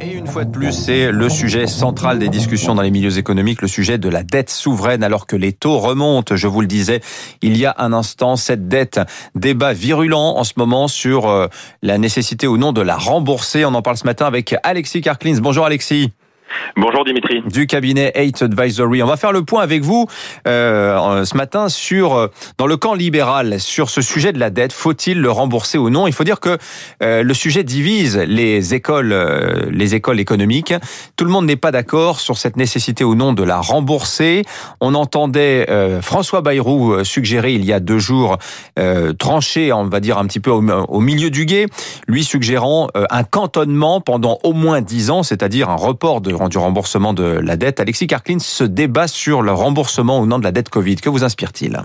Et une fois de plus, c'est le sujet central des discussions dans les milieux économiques, le sujet de la dette souveraine, alors que les taux remontent. Je vous le disais il y a un instant, cette dette, débat virulent en ce moment sur euh, la nécessité ou non de la rembourser. On en parle ce matin avec Alexis Karklins. Bonjour Alexis. Bonjour Dimitri. Du cabinet 8 Advisory. On va faire le point avec vous euh, ce matin sur euh, dans le camp libéral sur ce sujet de la dette. Faut-il le rembourser ou non? Il faut dire que euh, le sujet divise les écoles, les écoles économiques. Tout le monde n'est pas d'accord sur cette nécessité ou non de la rembourser. On entendait François Bayrou suggérer il y a deux jours trancher, on va dire un petit peu au, au milieu du guet, lui suggérant un cantonnement pendant au moins dix ans, c'est-à-dire un report de du remboursement de la dette. Alexis Karklin se débat sur le remboursement ou non de la dette Covid. Que vous inspire-t-il?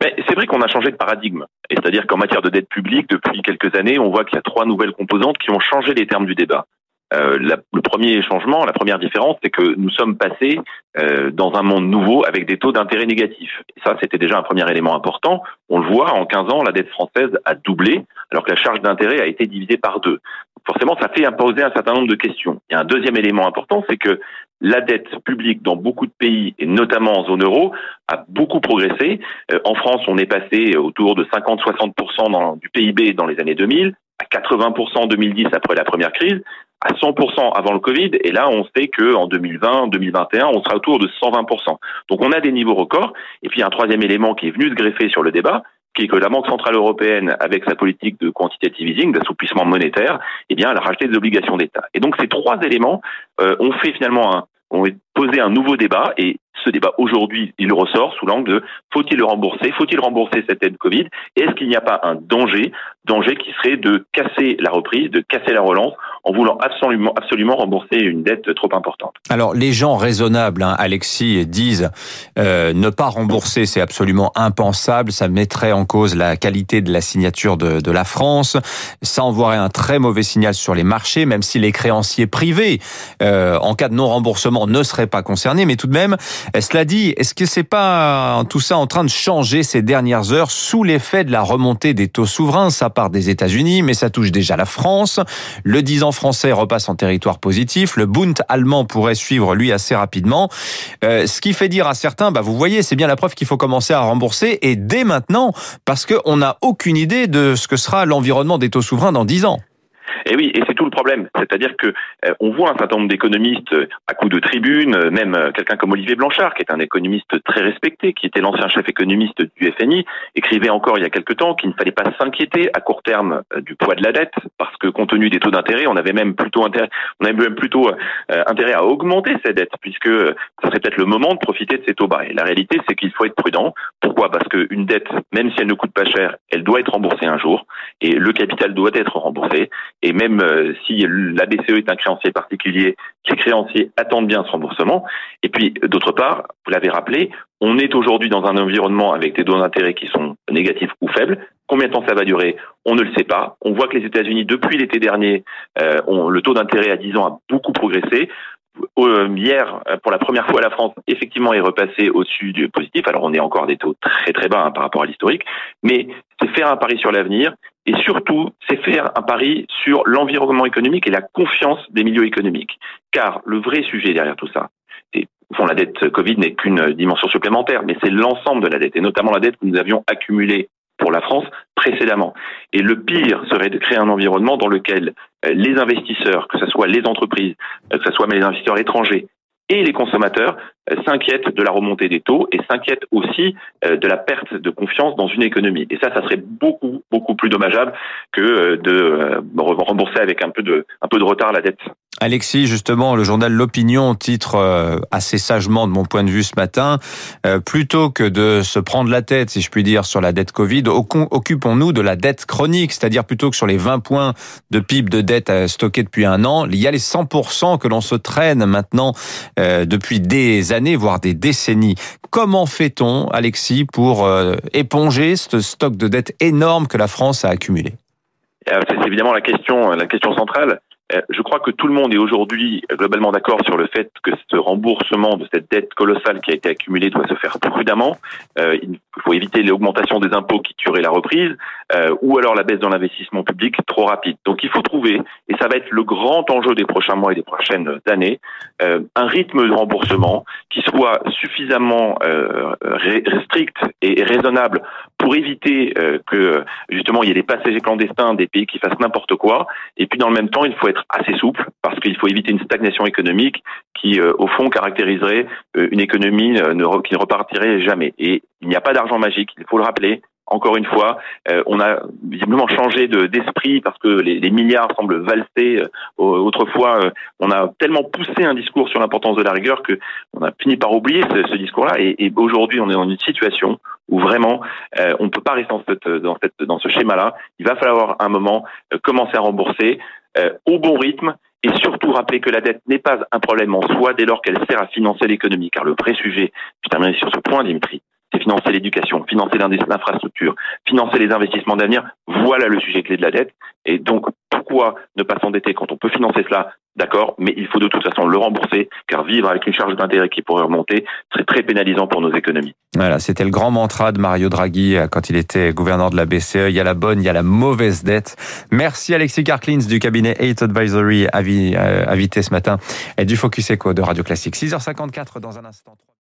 C'est vrai qu'on a changé de paradigme. C'est-à-dire qu'en matière de dette publique, depuis quelques années, on voit qu'il y a trois nouvelles composantes qui ont changé les termes du débat. Euh, le premier changement, la première différence, c'est que nous sommes passés euh, dans un monde nouveau avec des taux d'intérêt négatifs. Ça, c'était déjà un premier élément important. On le voit, en 15 ans, la dette française a doublé, alors que la charge d'intérêt a été divisée par deux. Forcément, ça fait imposer un certain nombre de questions. Et un deuxième élément important, c'est que la dette publique dans beaucoup de pays, et notamment en zone euro, a beaucoup progressé. Euh, en France, on est passé autour de 50-60% du PIB dans les années 2000, à 80% en 2010 après la première crise à 100% avant le Covid, et là on sait que en 2020, 2021, on sera autour de 120%. Donc on a des niveaux records. Et puis un troisième élément qui est venu se greffer sur le débat, que la Banque centrale européenne, avec sa politique de quantitative easing, d'assouplissement monétaire, eh bien, elle a racheté des obligations d'État. Et donc ces trois éléments euh, ont fait finalement un, ont posé un nouveau débat. Et ce débat aujourd'hui, il ressort sous l'angle de faut-il le rembourser, faut-il rembourser cette aide Covid, est-ce qu'il n'y a pas un danger, danger qui serait de casser la reprise, de casser la relance en voulant absolument, rembourser une dette trop importante. Alors les gens raisonnables, hein, Alexis, disent euh, ne pas rembourser, c'est absolument impensable, ça mettrait en cause la qualité de la signature de, la France, ça envoierait un très mauvais signal sur les marchés, même si les créanciers privés, euh, en cas de non-remboursement, ne seraient pas concernés, mais tout de même, cela dit, est-ce que c'est pas tout ça en train de changer ces dernières heures sous l'effet de la remontée des taux souverains? Ça part des États-Unis, mais ça touche déjà la France. Le 10 ans français repasse en territoire positif. Le Bund allemand pourrait suivre lui assez rapidement. Euh, ce qui fait dire à certains, bah vous voyez, c'est bien la preuve qu'il faut commencer à rembourser et dès maintenant, parce qu'on n'a aucune idée de ce que sera l'environnement des taux souverains dans 10 ans. Et oui, et c'est tout le problème. C'est-à-dire que euh, on voit un certain nombre d'économistes euh, à coup de tribune, euh, même quelqu'un comme Olivier Blanchard, qui est un économiste très respecté, qui était l'ancien chef économiste du FMI, écrivait encore il y a quelque temps qu'il ne fallait pas s'inquiéter à court terme du poids de la dette, parce que compte tenu des taux d'intérêt, on avait même plutôt intérêt, à augmenter ces dettes, puisque ce serait peut-être le moment de profiter de ces taux bas. Et la réalité, c'est qu'il faut être prudent. Pourquoi? Parce qu'une dette, même si elle ne coûte pas cher, elle doit être remboursée un jour, et le capital doit être remboursé. Même euh, si la BCE est un créancier particulier, les créanciers attendent bien ce remboursement. Et puis, d'autre part, vous l'avez rappelé, on est aujourd'hui dans un environnement avec des taux d'intérêt qui sont négatifs ou faibles. Combien de temps ça va durer? On ne le sait pas. On voit que les États-Unis, depuis l'été dernier, euh, ont, le taux d'intérêt à 10 ans a beaucoup progressé. Euh, hier, pour la première fois, la France effectivement est repassée au-dessus du positif. Alors on est encore des taux très très bas hein, par rapport à l'historique, mais c'est faire un pari sur l'avenir et surtout c'est faire un pari sur l'environnement économique et la confiance des milieux économiques. Car le vrai sujet derrière tout ça, c'est fond, la dette Covid n'est qu'une dimension supplémentaire, mais c'est l'ensemble de la dette, et notamment la dette que nous avions accumulée pour la France précédemment. Et le pire serait de créer un environnement dans lequel euh, les investisseurs, que ce soit les entreprises, euh, que ce soit les investisseurs étrangers et les consommateurs, euh, s'inquiètent de la remontée des taux et s'inquiètent aussi de la perte de confiance dans une économie. Et ça, ça serait beaucoup, beaucoup plus dommageable que de rembourser avec un peu de, un peu de retard la dette. Alexis, justement, le journal L'Opinion titre euh, assez sagement de mon point de vue ce matin, euh, plutôt que de se prendre la tête, si je puis dire, sur la dette Covid, occupons-nous de la dette chronique, c'est-à-dire plutôt que sur les 20 points de PIB de dette euh, stockés depuis un an, il y a les 100% que l'on se traîne maintenant depuis des années, voire des décennies. Comment fait-on, Alexis, pour éponger ce stock de dette énorme que la France a accumulé? C'est évidemment la question, la question centrale. Euh, je crois que tout le monde est aujourd'hui globalement d'accord sur le fait que ce remboursement de cette dette colossale qui a été accumulée doit se faire prudemment. Euh, il faut éviter l'augmentation des impôts qui tueraient la reprise. euh, ou alors la baisse dans l'investissement public trop rapide. Donc il faut trouver, et ça va être le grand enjeu des prochains mois et des prochaines années, un rythme de remboursement qui soit suffisamment strict et raisonnable pour éviter que justement il y ait des passagers clandestins des pays qui fassent n'importe quoi. Et puis dans le même temps, il faut être assez souple parce qu'il faut éviter une stagnation économique qui, au fond, caractériserait une économie qui ne repartirait jamais. Et il n'y a pas d'argent magique, il faut le rappeler encore une fois, euh, on a visiblement changé d'esprit parce que les, milliards semblent valser. Euh, autrefois, euh, on a tellement poussé un discours sur l'importance de la rigueur que on a fini par oublier ce, discours-là. Et, aujourd'hui, on est dans une situation où vraiment, on ne peut pas rester dans ce schéma-là. Il va falloir un moment commencer à rembourser au bon rythme et surtout rappeler que la dette n'est pas un problème en soi dès lors qu'elle sert à financer l'économie. Car le vrai sujet, je termine sur ce point, Dimitri, c'est financer l'éducation, financer l'infrastructure, financer les investissements d'avenir. Voilà le sujet clé de la dette. Et donc, pourquoi ne pas s'endetter quand on peut financer cela D'accord, mais il faut de toute façon le rembourser, car vivre avec une charge d'intérêt qui pourrait remonter serait très pénalisant pour nos économies. Voilà, c'était le grand mantra de Mario Draghi euh, quand il était gouverneur de la BCE. Il y a la bonne, il y a la mauvaise dette. Merci Alexis Karklins du cabinet 8 Advisory, invité ce matin, et du Focus Echo de Radio Classique. 6h54 dans un instant.